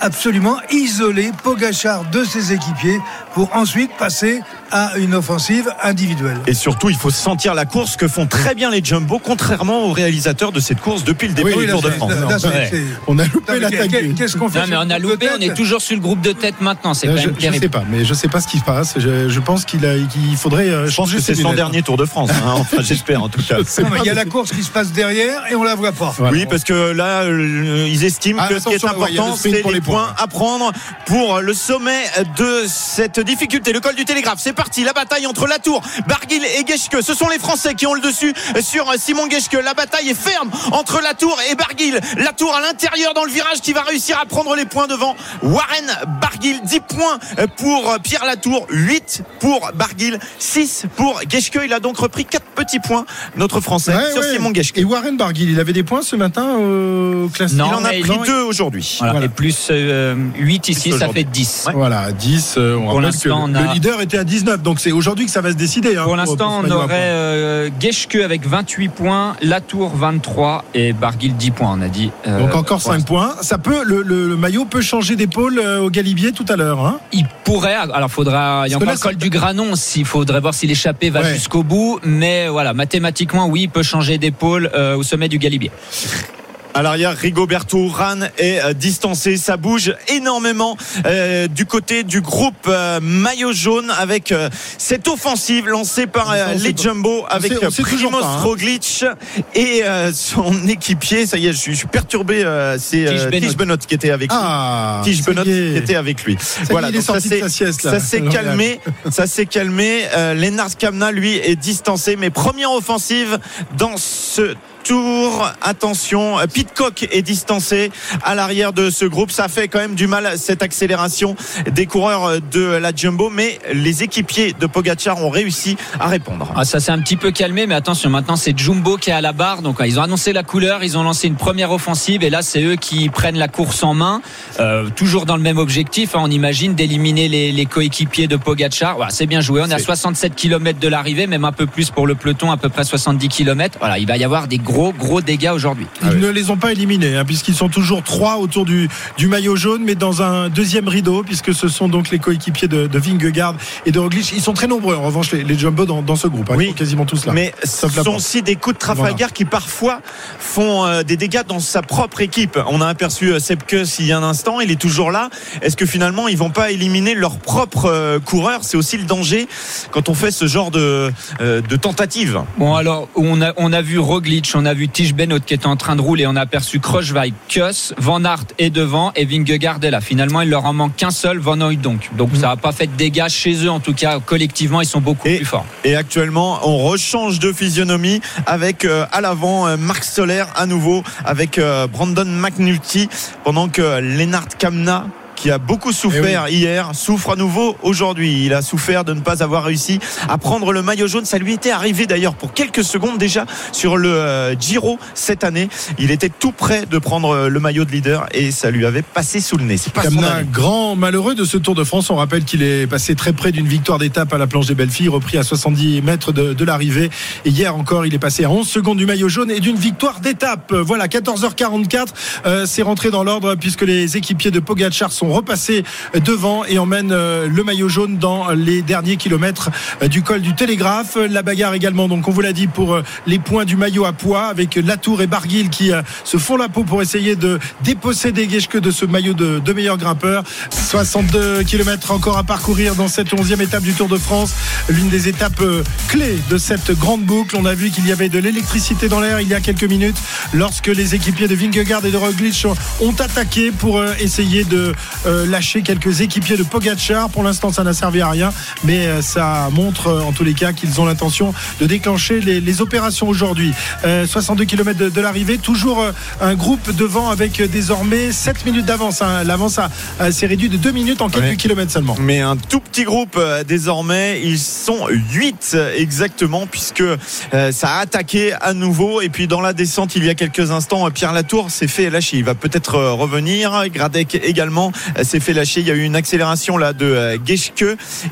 absolument isoler Pogachar de ses équipiers pour ensuite passer à une offensive individuelle. Et surtout, il faut sentir la course que font très bien les Jumbo, contrairement aux réalisateurs de cette course depuis le début du Tour de France. on a loupé l'attaque. Qu'est-ce qu'on fait Non, mais on a loupé, on est toujours sur le groupe de tête maintenant. C'est quand je, même sais pas, mais je sais pas ce qui se passe. Je, pense qu'il faudrait. Euh, je pense que c'est son dernier Tour de France. Hein. enfin, j'espère en tout cas. il y a la course qui se passe derrière et on la voit pas. Oui, parce que là, euh, ils estiment ah, que ce qui est important, c'est les points à prendre pour le sommet de cette difficulté. Le col du Télégraphe, c'est parti. La bataille entre Latour, Barguil et Geschke. Ce sont les Français qui ont le dessus sur Simon Geschke. La bataille est ferme entre Latour et Barguil. Latour à l'intérieur dans le virage qui va réussir à prendre les points devant Warren Barguil. 10 points pour Pierre Latour, 8 pour Barguil, 6 pour Geschke. Il a donc repris 4 petits points, notre Français, sur Simon Geschke. Et Warren Barguil, il avait des points ce matin au classement Il en a pris 2 aujourd'hui. Et plus 8 euh, ici, ça fait 10. Voilà, 10. Euh, on pour l'instant, le leader était à 19. Donc c'est aujourd'hui que ça va se décider. Hein, pour l'instant, on aurait euh, avec 28 points, Latour 23 et Barguil 10 points, on a dit. Euh, Donc encore 5 points. Ça peut, le, maillot peut changer d'épaule euh, au Galibier tout à l'heure. Hein? Il pourrait. Alors faudra. Il y a encore le col du Granon. Il faudrait voir si l'échappée va jusqu'au bout. Mais voilà, mathématiquement, oui, il peut changer d'épaule au sommet du Galibier. À l'arrière, Rigoberto Ran est euh, distancé. Ça bouge énormément euh, du côté du groupe euh, maillot jaune avec cette offensive lancée par les Jumbo avec Primoz hein. Roglic et son équipier. Ça y est, je suis, perturbé. C'est Tige Benot qui était avec lui. Ah, Tige Benot qui était avec lui. voilà, ça s'est calmé. ça s'est calmé. Lennart Kamna, lui, est distancé. Mais première offensive dans ce retour. Attention, Pitcock est distancé à l'arrière de ce groupe. Ça fait quand même du mal cette accélération des coureurs de la Jumbo, mais les équipiers de Pogachar ont réussi à répondre. Ah, ça s'est un petit peu calmé, mais attention, maintenant c'est Jumbo qui est à la barre. Donc ils ont annoncé la couleur, ils ont lancé une première offensive et là c'est eux qui prennent la course en main, euh, toujours dans le même objectif. Hein, on imagine d'éliminer les, coéquipiers de Pogachar. Voilà, c'est bien joué. On est à 67 km de l'arrivée, même un peu plus pour le peloton, à peu près 70 km. Voilà, il va y avoir des gros gros dégâts aujourd'hui. Ils ah ne les ont pas éliminés, hein, puisqu'ils sont toujours trois autour du, du maillot jaune, mais dans un deuxième rideau, puisque ce sont donc les coéquipiers de, de Vingegaard et de Roglic. Ils sont très nombreux, en revanche, les, les Jumbo dans, dans, ce groupe. Hein. oui, quasiment tous là. Mais ce sont aussi des coups de Trafalgar qui parfois font euh, des dégâts dans sa propre équipe. On a aperçu euh, Sepkus il y a un instant, il est toujours là. Est-ce que finalement ils vont pas éliminer leur propre euh, coureur? C'est aussi le danger quand on fait ce genre de, de tentative. Bon alors on a, on a vu Roglic, on a vu Tige Benot qui était en train de rouler, on a aperçu Kruijswijk, Kuss, Van Aert est devant et Vingegaard est là. Finalement il leur en manque qu'un seul, Van donc. Donc ça n'a pas fait de dégâts chez eux en tout cas collectivement ils sont beaucoup plus forts. Et actuellement on rechange de physionomie avec à l'avant Marc Soler à nouveau avec Brandon McNulty pendant que Lennart Kamna qui a beaucoup souffert eh hier, souffre à nouveau aujourd'hui. Il a souffert de ne pas avoir réussi à prendre le maillot jaune. Ça lui était arrivé d'ailleurs pour quelques secondes déjà sur le euh, Giro cette année. Il était tout près de prendre euh, le maillot de leader et ça lui avait passé sous le nez. C'est pas un grand malheureux de ce Tour de France. On rappelle qu'il est passé très près d'une victoire d'étape à la planche des belles filles, repris à 70 mètres de, l'arrivée. Et hier encore, il est passé à 11 secondes du maillot jaune et d'une victoire d'étape. Voilà, 14h44, euh, c'est rentré dans l'ordre puisque les équipiers de Pogacar sont repasser devant et emmène euh, le maillot jaune dans les derniers kilomètres euh, du col du Télégraphe. La bagarre également, donc on vous l'a dit, pour euh, les points du maillot à poids avec Latour et Barguil qui se font la peau pour essayer de déposséder Guécheke de ce maillot de, de meilleur grimpeur. 62 km encore à parcourir dans cette 11e étape du Tour de France. L'une des étapes clés de cette grande boucle. On a vu qu'il y avait de l'électricité dans l'air il y a quelques minutes lorsque les équipiers de Vingegaard et de Roglic ont attaqué pour essayer de euh, lâcher quelques équipiers de Pogachar. Pour l'instant, ça n'a servi à rien, mais euh, ça montre euh, en tous les cas qu'ils ont l'intention de déclencher les, opérations aujourd'hui. 62 km de, l'arrivée, toujours un groupe devant avec désormais 7 minutes d'avance. Hein. L'avance s'est réduite de 2 minutes en quelques kilomètres seulement. Mais un tout petit groupe désormais, ils sont 8 exactement puisque ça a attaqué à nouveau et puis dans la descente il y a quelques instants Pierre Latour s'est fait lâcher. Il va peut-être revenir. Gradec également s'est fait lâcher. Il y a eu une accélération là de euh, Geschke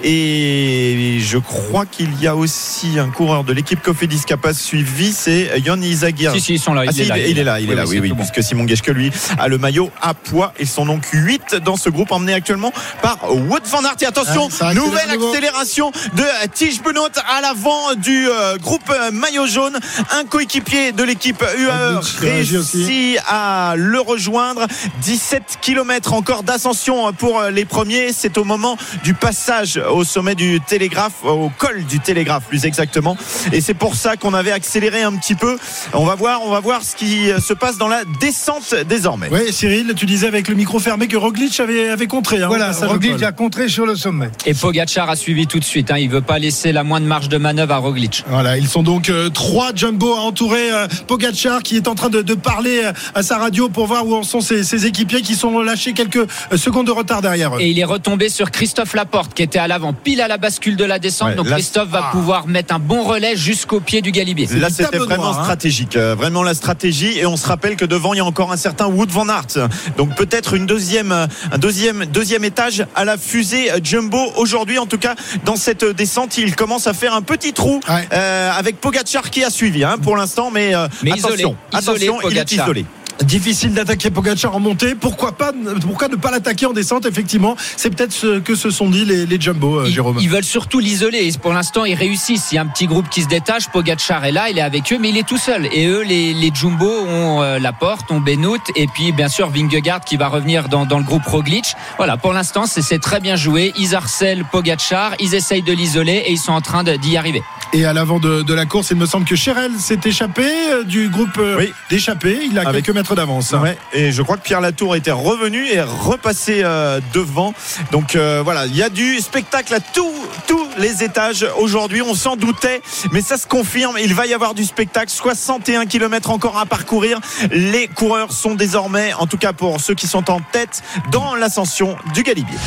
et je crois qu'il y a aussi un coureur de l'équipe Cofidis qui a pas suivi, c'est Yann Izagir. Si, si, ils sont là. Il, ah, est, là il, est là, il est là, oui, oui, puisque Simon Geschke lui a le maillot à poids. Ils sont donc 8 dans ce groupe emmené actuellement par Wout van Aert. Et attention, ah, nouvelle accélération de Tige Benoît à l'avant du euh, groupe euh, maillot jaune. Un coéquipier de l'équipe UAE réussit à le rejoindre. 17 km encore d'ascension pour euh, les premiers. C'est au moment du passage au sommet du télégraphe, au col du télégraphe plus exactement. Et c'est pour ça qu'on avait accéléré un petit peu. On va voir, on va voir ce qui euh, se passe dans la descente désormais. Oui, Cyril, tu disais avec le micro fermé que Roglic avait, avait contré. Hein, voilà, Roglic a contré sur le sommet. Et Pogacar a suivi tout de suite. Hein. Il veut pas laisser la moindre marge de manœuvre à Roglic. Voilà, ils sont donc euh, trois jumbo à entourer Pogacar qui est en train de, parler à sa radio pour voir où en sont ses, ses équipiers qui sont lâchés quelques secondes de retard derrière eux. Et il est retombé sur Christophe Laporte qui était à l'avant, pile à la bascule de la descente. donc Christophe va ah. pouvoir mettre un bon relais jusqu'au pied du Galibier. Là, c'était vraiment hein. stratégique, euh, vraiment la stratégie. Et on se rappelle que devant, il y a encore un certain Wood van Aert. Donc peut-être une deuxième, un deuxième, deuxième étage à la fusée Jumbo aujourd'hui. En tout cas, dans cette descente, il commence à faire un petit trou euh, avec Pogacar qui a suivi hein, pour l'instant, mais, euh, attention, attention, il est isolé. Difficile d'attaquer Pogacar en montée. Pourquoi pas Pourquoi ne pas l'attaquer en descente Effectivement, c'est peut-être ce que se sont dit les, Jumbo, euh, Jérôme. Ils veulent surtout l'isoler. Pour l'instant, ils réussissent. Il y a un petit groupe qui se détache. Pogacar est là, il est avec eux, mais il est tout seul. Et eux, les, Jumbo ont euh, la porte, ont Benoît, et puis bien sûr Vingegaard qui va revenir dans, le groupe Roglic. Voilà, pour l'instant, c'est très bien joué. Ils harcèlent Pogacar, ils essayent de l'isoler et ils sont en train d'y arriver. Et à l'avant de, la course, il me semble que Cherel s'est échappé euh, du groupe d'échappé. Il a quelques d'avance. Ouais, et je crois que Pierre Latour était revenu et repassé euh, devant. Donc euh, voilà, il y a du spectacle à tous tous les étages aujourd'hui. On s'en doutait, mais ça se confirme. Il va y avoir du spectacle. 61 km encore à parcourir. Les coureurs sont désormais, en tout cas pour ceux qui sont en tête, dans l'ascension du Galibier.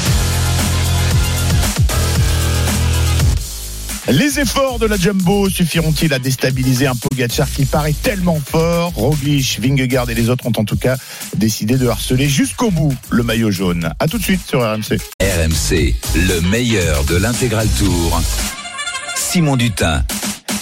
Les efforts de la Jumbo suffiront-ils à déstabiliser un Pogacar qui paraît tellement fort? Roglic, Vingegaard et les autres ont en tout cas décidé de harceler jusqu'au bout le maillot jaune. A tout de suite sur RMC. RMC, le meilleur de l'intégral tour. Simon Dutin.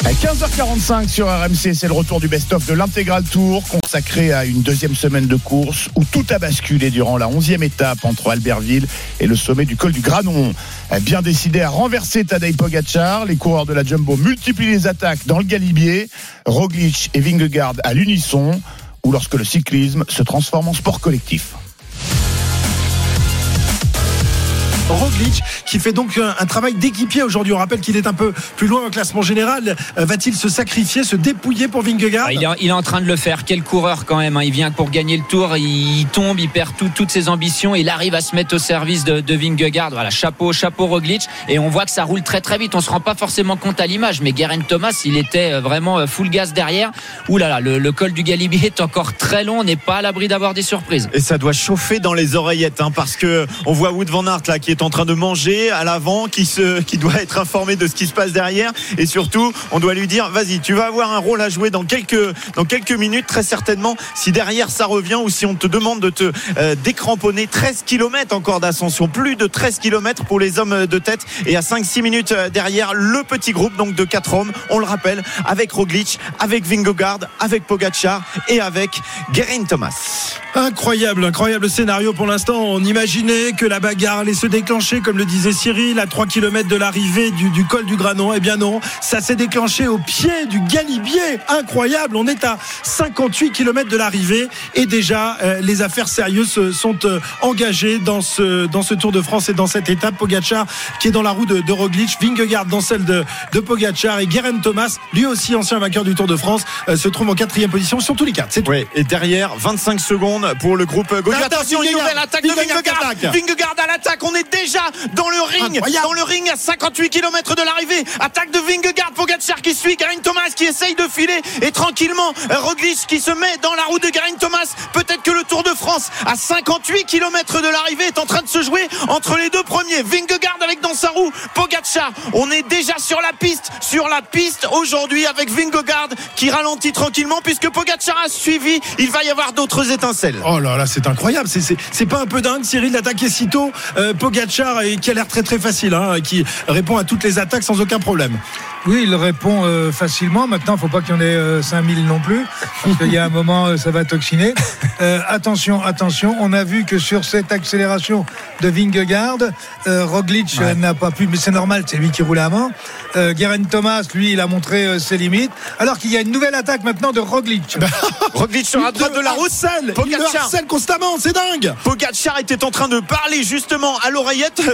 À 15h45 sur RMC, c'est le retour du best-of de l'intégral tour consacré à une deuxième semaine de course où tout a basculé durant la onzième étape entre Albertville et le sommet du col du Granon. Bien décidé à renverser Tadej Pogacar, les coureurs de la Jumbo multiplient les attaques dans le Galibier, Roglic et Vingegaard à l'unisson ou lorsque le cyclisme se transforme en sport collectif. Roglic qui fait donc un, un travail d'équipier aujourd'hui. On rappelle qu'il est un peu plus loin au classement général. Euh, Va-t-il se sacrifier, se dépouiller pour Vingegaard il est, il est en train de le faire. Quel coureur quand même. hein. Il vient pour gagner le tour. Il tombe, il perd tout- toutes ses ambitions. Il arrive à se mettre au service de, de Vingegaard. Voilà, chapeau, chapeau Roglic. Et on voit que ça roule très très vite. On se rend pas forcément compte à l'image, mais Guerin Thomas, il était euh, vraiment euh, full gaz derrière. Ouh là là, le, le col du Galibier est encore très long. On n'est pas à l'abri d'avoir des surprises. Et ça doit chauffer dans les oreillettes, hein, parce que on voit Wood van Aert là qui est en train de manger à l'avant, qui se, qui doit être informé de ce qui se passe derrière, et surtout, on doit lui dire, vas-y, tu vas avoir un rôle à jouer dans quelques, dans quelques minutes, très certainement. Si derrière ça revient ou si on te demande de te euh, décramponner, 13 km encore d'ascension, plus de 13 km pour les hommes de tête, et à 5-6 minutes euh, derrière le petit groupe donc de quatre hommes, on le rappelle, avec Roglic, avec Vingegaard, avec Pogacar et avec Guerin Thomas. Incroyable, incroyable scénario pour l'instant. On imaginait que la bagarre allait se déclencher, comme le disait Cyril, à 3 km de l'arrivée du, du col du Granon. Eh bien non, ça s'est déclenché au pied du Galibier. Incroyable, on est à 58 km de l'arrivée et déjà euh, les affaires sérieuses se- sont euh, engagées dans ce, dans ce Tour de France et dans cette étape. Pogacar qui est dans la roue de, de Roglic, Vingegaard dans celle de, de Pogacar et Guerin Thomas, lui aussi ancien vainqueur du Tour de France, euh, se trouve en quatrième position sur tous les quatre. C'est tout. Oui, et derrière, 25 secondes pour le groupe Gaulois. Attention, une Vingegaard. nouvelle attaque de Vingegaard. Vingegaard à l'attaque. On est déjà dans le ring. Incroyable. Dans le ring à 58 km de l'arrivée. Attaque de Vingegaard. Pogacar qui suit. Garin Thomas qui essaye de filer. Et tranquillement, euh, Roglic qui se met dans la roue de Garin Thomas. Peut-être que le Tour de France à 58 km de l'arrivée est en train de se jouer entre les deux premiers. Vingegaard avec dans sa roue. Pogacar. On est déjà sur la piste. Sur la piste aujourd'hui avec Vingegaard qui ralentit tranquillement puisque Pogacar a suivi. Il va y avoir d'autres étincelles. Oh là là, c'est incroyable. C'est pas un peu dingue, Cyril, d'attaquer si tôt euh, Pogacar et qui a l'air très très facile, hein, qui répond à toutes les attaques sans aucun problème. Oui, il répond euh, facilement. Maintenant, faut pas qu'il y en ait euh, 5000 non plus, parce qu'il y a un moment, euh, ça va toxiner. Euh, attention, attention. On a vu que sur cette accélération de Vingegaard, euh, Roglic euh, n'a pas pu, mais c'est normal, c'est lui qui roule à main. Euh, Guerin Thomas, lui, il a montré euh, ses limites. Alors qu'il y a une nouvelle attaque maintenant de Roglic. Roglic sur la droite de la route. il le harcèle constamment, c'est dingue. Pogacar était en train de parler justement à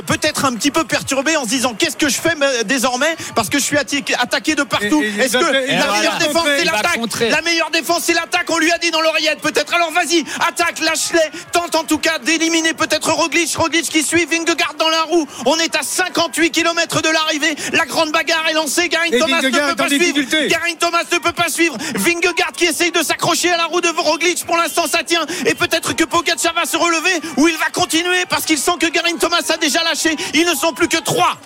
peut-être un petit peu perturbé en se disant qu'est-ce que je fais désormais? Parce que je suis attaqué de partout. Est-ce que la meilleure défense c'est l'attaque? La meilleure défense c'est l'attaque. On lui a dit dans l'oreillette peut-être. Alors vas-y, attaque, lâche-les. Tente en tout cas d'éliminer peut-être Roglic. Roglic qui suit Vingegaard dans la roue. On est à 58 km de l'arrivée. La grande bagarre est lancée. Garin Thomas ne peut pas suivre. Garin Thomas ne peut pas suivre. Vingegaard qui essaye de s'accrocher à la roue de Roglic. Pour l'instant, ça tient. Et peut-être que Pogacar va se relever ou il va continuer parce qu'il sent que Garin Thomas a déjà lâché. Ils ne sont plus que trois.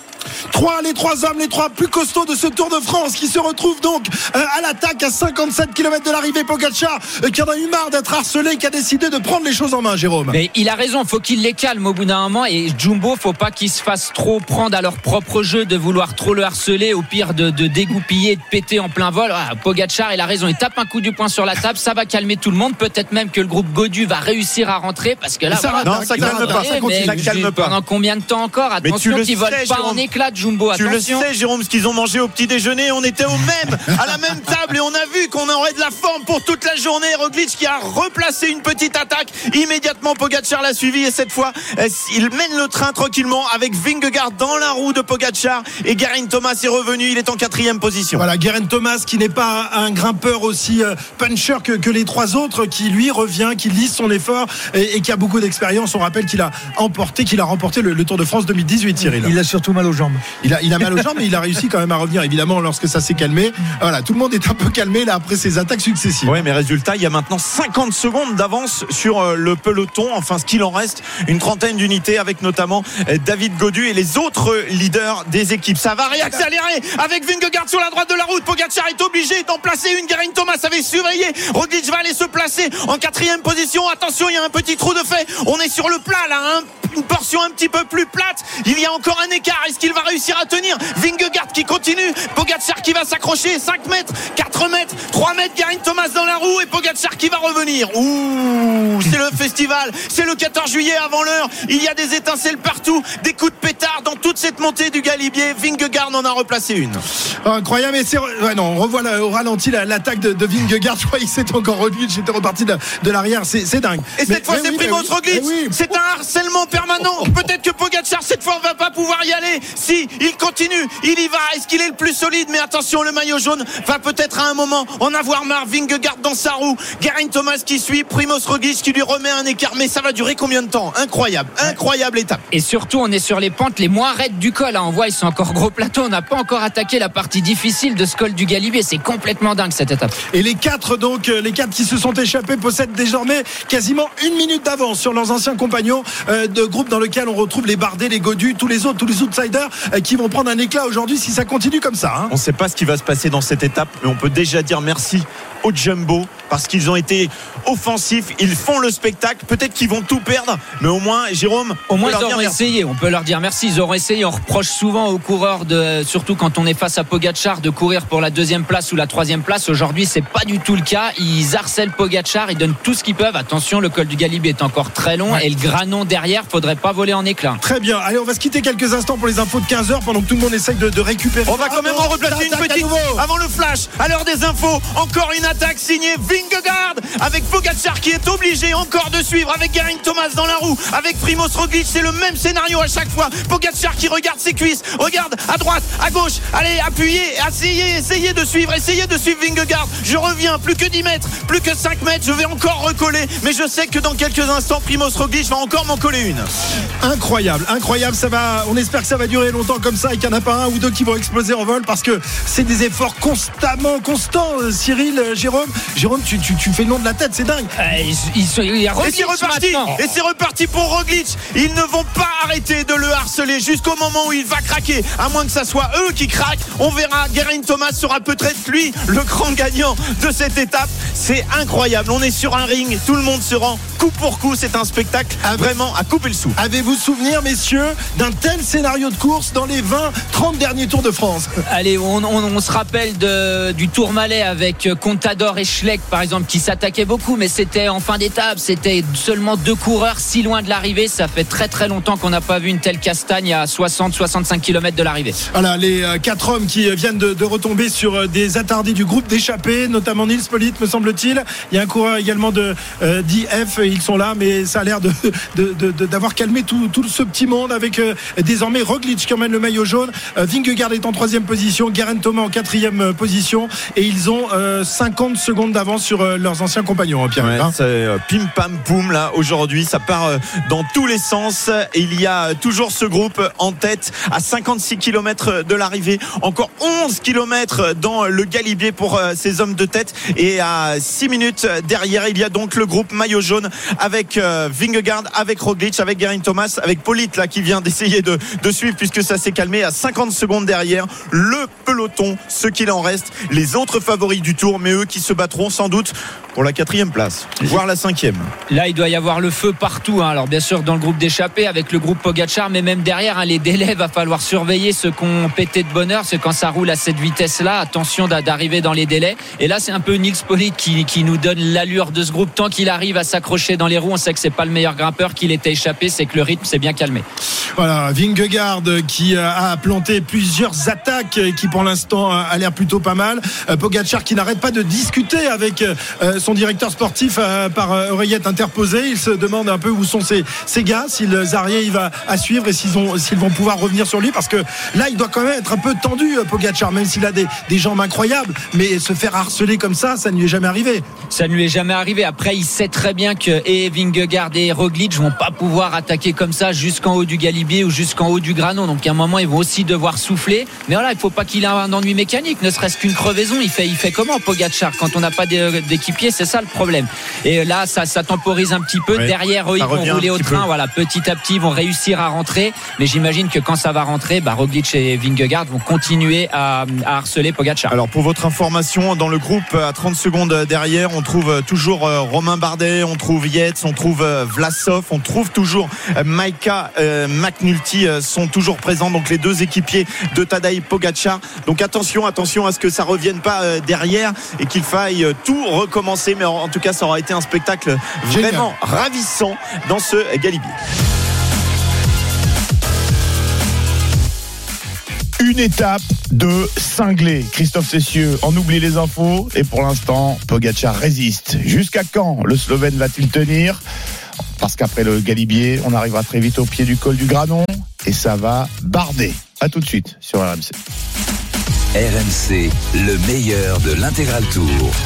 Trois, les trois hommes, les trois plus costauds de ce Tour de France qui se retrouvent donc euh, à l'attaque à 57 km de l'arrivée. Pogacar euh, qui en a eu marre d'être harcelé, qui a décidé de prendre les choses en main, Jérôme. Mais il a raison, faut qu'il les calme au bout d'un moment et Jumbo, faut pas qu'ils se fassent trop prendre à leur propre jeu de vouloir trop le harceler, au pire de, de dégoupiller, de péter en plein vol. Ah, Pogacar, il a raison, il tape un coup du poing sur la table, ça va calmer tout le monde. Peut-être même que le groupe Godu va réussir à rentrer parce que là, ça voilà, va, non, ça il va calme pas, ça continue, ça calme pas. Pendant combien de temps encore Attention qu'ils volent pas Jérôme. en éclats. éclate, Jumbo. Tu le sais, Jérôme, ce qu'ils ont mangé au petit déjeuner. On était au même, à la même table et on a vu qu'on aurait de la forme pour toute la journée. Roglic qui a replacé une petite attaque. Immédiatement, Pogacar l'a suivi et cette fois, euh, il mène le train tranquillement avec Vingegaard dans la roue de Pogacar et Garin Thomas est revenu. Il est en quatrième position. Voilà, Guerin Thomas qui n'est pas un grimpeur aussi euh, puncher que, que les trois autres, qui lui revient, qui lise son effort et, et qui a beaucoup d'expérience. On rappelle qu'il a emporté, qu'il a remporté le, le Tour de France 2018, Cyril. Il a surtout mal aux jambes. Il a, il a mal aux jambes, mais il a réussi quand même à revenir, évidemment, lorsque ça s'est calmé. Voilà, tout le monde est un peu calmé là après ces attaques successives. Ouais, mais résultat, il y a maintenant 50 secondes d'avance sur euh, le peloton. Enfin, ce qu'il en reste, une trentaine d'unités avec notamment euh, David Godu et les autres leaders des équipes. Ça va réaccélérer avec Vingegaard sur la droite de la route. Pogacar est obligé d'en placer une. Garin Thomas avait surveillé. Roglic va aller se placer en quatrième position. Attention, il y a un petit trou de fait. On est sur le plat là, hein. une portion un petit peu plus plate. Il y a encore un écart. Est-ce qu'il va réussir à tenir? Vingegaard qui continue. Pogacar qui va s'accrocher. 5 mètres, 4 mètres, 3 mètres. Garin Thomas dans la roue et Pogacar qui va revenir. Ouh, c'est le festival. C'est le 14 juillet avant l'heure. Il y a des étincelles partout, des coups de pétard dans toute cette montée du Galibier. Vingegaard en a replacé une. Incroyable, mais c'est. Ouais, non, on revoit la- au ralenti la- l'attaque de, de Vingegaard. Je crois qu'il s'est encore revenu. J'étais reparti de, de l'arrière. C'est dingue. Et Mais- cette fois, c'est oui, Primoz oui, Roglic. mais oui. C'est un harcèlement permanent. Peut-être que Pogacar, cette fois, va pas pouvoir y aller. Si, il continue, il y va. Est-ce qu'il est le plus solide? Mais attention, le maillot jaune va peut-être à un moment en avoir marre. Vingegaard dans sa roue. Garin Thomas qui suit. Primoz Roglic qui lui remet un écart. Mais ça va durer combien de temps? Incroyable. Incroyable étape. Et surtout, on est sur les pentes les moins raides du col. hein. On voit, ils sont encore gros plateaux. On n'a pas encore attaqué la partie difficile de ce col du Galibier. C'est complètement dingue cette étape. Et les quatre, donc, euh, les quatre qui se sont échappés possèdent désormais quasiment une minute d'avance sur leurs anciens compagnons euh, de groupe dans lequel on retrouve les Bardet, les Godus, tous les autres, tous les outsiders euh, qui vont prendre un éclat aujourd'hui si ça continue comme ça. hein. On ne sait pas ce qui va se passer dans cette étape, mais on peut déjà dire merci aux Jumbo parce qu'ils ont été offensifs, ils font le spectacle. Peut-être qu'ils vont tout perdre, mais au moins, Jérôme, Au moins, ils auront essayé. On peut leur dire merci. Ils auront essayé. On reproche souvent aux coureurs, de, surtout quand on est face à Pogachar, de courir pour la deuxième place ou la troisième place. Aujourd'hui, c'est pas du tout le cas. Ils harcèlent Pogachar. Ils donnent tout ce qu'ils peuvent. Attention, le col du Galibier est encore très long et le granon derrière, faudrait pas voler en Très bien. Allez, on va se quitter quelques instants pour les infos de 15h pendant que tout le monde essaye de, de récupérer. On va quand même en replacer une petite avant le flash. À l'heure des infos, encore une attaque signée Vingegaard avec Pogacar qui est obligé encore de suivre avec Garin Thomas dans la roue, avec Primoz Roglic. C'est le même scénario à chaque fois. Pogacar qui regarde ses cuisses, regarde à droite, à gauche. Allez, appuyez, essayez, essayez de suivre, essayez de suivre Vingegaard. Je reviens, plus que 10 mètres, plus que 5 mètres. Je vais encore recoller, mais je sais que dans quelques instants, Primoz Roglic va encore m'en coller une. Incroyable, incroyable. Ça va. On espère que ça va durer longtemps comme ça et qu'il n'y en a pas un ou deux qui vont exploser en vol parce que c'est des efforts constamment constants. euh, Cyril, euh, Jérôme, Jérôme, tu, tu, tu fais le nom de la tête, c'est dingue. Euh, il y a Et c'est reparti maintenant. Et c'est reparti pour Roglic Ils ne vont pas arrêter de le harceler jusqu'au moment où il va craquer À moins que ça soit eux qui craquent On verra, Guerin Thomas sera peut-être lui le grand gagnant de cette étape C'est incroyable, on est sur un ring Tout le monde se rend coup pour coup C'est un spectacle vraiment à couper le sou Avez-vous souvenir, messieurs, d'un tel scénario de course dans les 20-30 derniers Tours de France Allez, on, on- on se rappelle de- du Tourmalet avec euh, Contador et Schleck, par exemple, qui s'attaquaient beaucoup, mais c'était en fin d'étape. C'était seulement deux coureurs si loin de l'arrivée. Ça fait très très longtemps qu'on n'a pas vu une telle castagne à 60-65 km de l'arrivée. Voilà, les euh, quatre hommes qui euh, viennent de, de retomber sur des attardés du groupe d'échappés, notamment Nils Polite, me semble-t-il. Il y a un coureur également de euh, d'IF, ils sont là, mais ça a l'air de- de- de- d'avoir calmé tout, tout ce petit monde avec euh, désormais Roglic qui emmène le maillot jaune. Euh, Vingegaard est en troisième position, Garen Thomas en quatrième euh, position, et ils ont euh, 50 secondes d'avance sur leurs anciens compagnons, hein, Pierre. Ouais, hein. c'est pim pam poum là aujourd'hui ça part dans tous les sens et il y a toujours ce groupe en tête à 56 km de l'arrivée encore 11 km dans le galibier pour ces hommes de tête et à 6 minutes derrière il y a donc le groupe maillot jaune avec Vingegaard avec Roglic avec Garin Thomas avec Polite là qui vient d'essayer de, de suivre puisque ça s'est calmé à 50 secondes derrière le peloton ce qu'il en reste les autres favoris du tour mais eux qui se battront sans doute pour la quatrième place, voire la cinquième. Là, il doit y avoir le feu partout. hein. Alors, bien sûr, dans le groupe d'échappés, avec le groupe Pogachar, mais même derrière, hein, les délais, va falloir surveiller ceux qu'on pété de bonheur. C'est quand ça roule à cette vitesse-là, attention d'a- d'arriver dans les délais. Et là, c'est un peu Nils Polite qui, qui nous donne l'allure de ce groupe tant qu'il arrive à s'accrocher dans les roues. On sait que c'est pas le meilleur grimpeur, qu'il était échappé, c'est que le rythme s'est bien calmé. Voilà, Vingegaard qui a planté plusieurs attaques qui pour l'instant a l'air plutôt pas mal. Pogacar qui n'arrête pas de discuter avec son directeur sportif par oreillette interposée. Il se demande un peu où sont ses, ses gars, s'ils arrivent à, à suivre et s'ils s'ils vont pouvoir revenir sur lui parce que là il doit quand même être un peu tendu Pogacar même s'il a des, des jambes incroyables mais se faire harceler comme ça ça ne lui est jamais arrivé ça ne lui est jamais arrivé après il sait très bien que et Vingegaard et Roglic vont pas pouvoir attaquer comme ça jusqu'en haut du Galibier ou jusqu'en haut du Granon donc à un moment ils vont aussi devoir souffler. Mais voilà il faut pas qu'il ait un ennui mécanique ne serait-ce qu'une crevaison. Il fait, il fait comment Pogacar quand on n'a pas d'équipier? C'est ça le problème. Et là ça, ça temporise un petit peu. Derrière eux ils vont rouler au train. Voilà petit à petit ils vont réussir à rentrer. Mais j'imagine que quand ça va rentrer, bah, Roglic et Vingegaard vont continuer à, harceler Pogacar. Alors pour votre information, dans le groupe à 30 secondes derrière, on trouve toujours euh, Romain Bardet, on trouve Yates, on trouve euh, Vlasov, on trouve toujours euh, Maika McNulty sont toujours présents, donc les deux équipiers de Tadej Pogacar. Donc attention, attention à ce que ça revienne pas derrière et qu'il faille tout recommencer. Mais en tout cas, ça aura été un spectacle vraiment ravissant dans ce Galibier. une étape de cinglé. Christophe Cessieux en oublie les infos et pour l'instant, Pogacar résiste. Jusqu'à quand le Slovène va-t-il tenir? Parce qu'après le Galibier, on arrivera très vite au pied du col du Granon et ça va barder. A tout de suite sur RMC. RMC, le meilleur de l'intégral tour.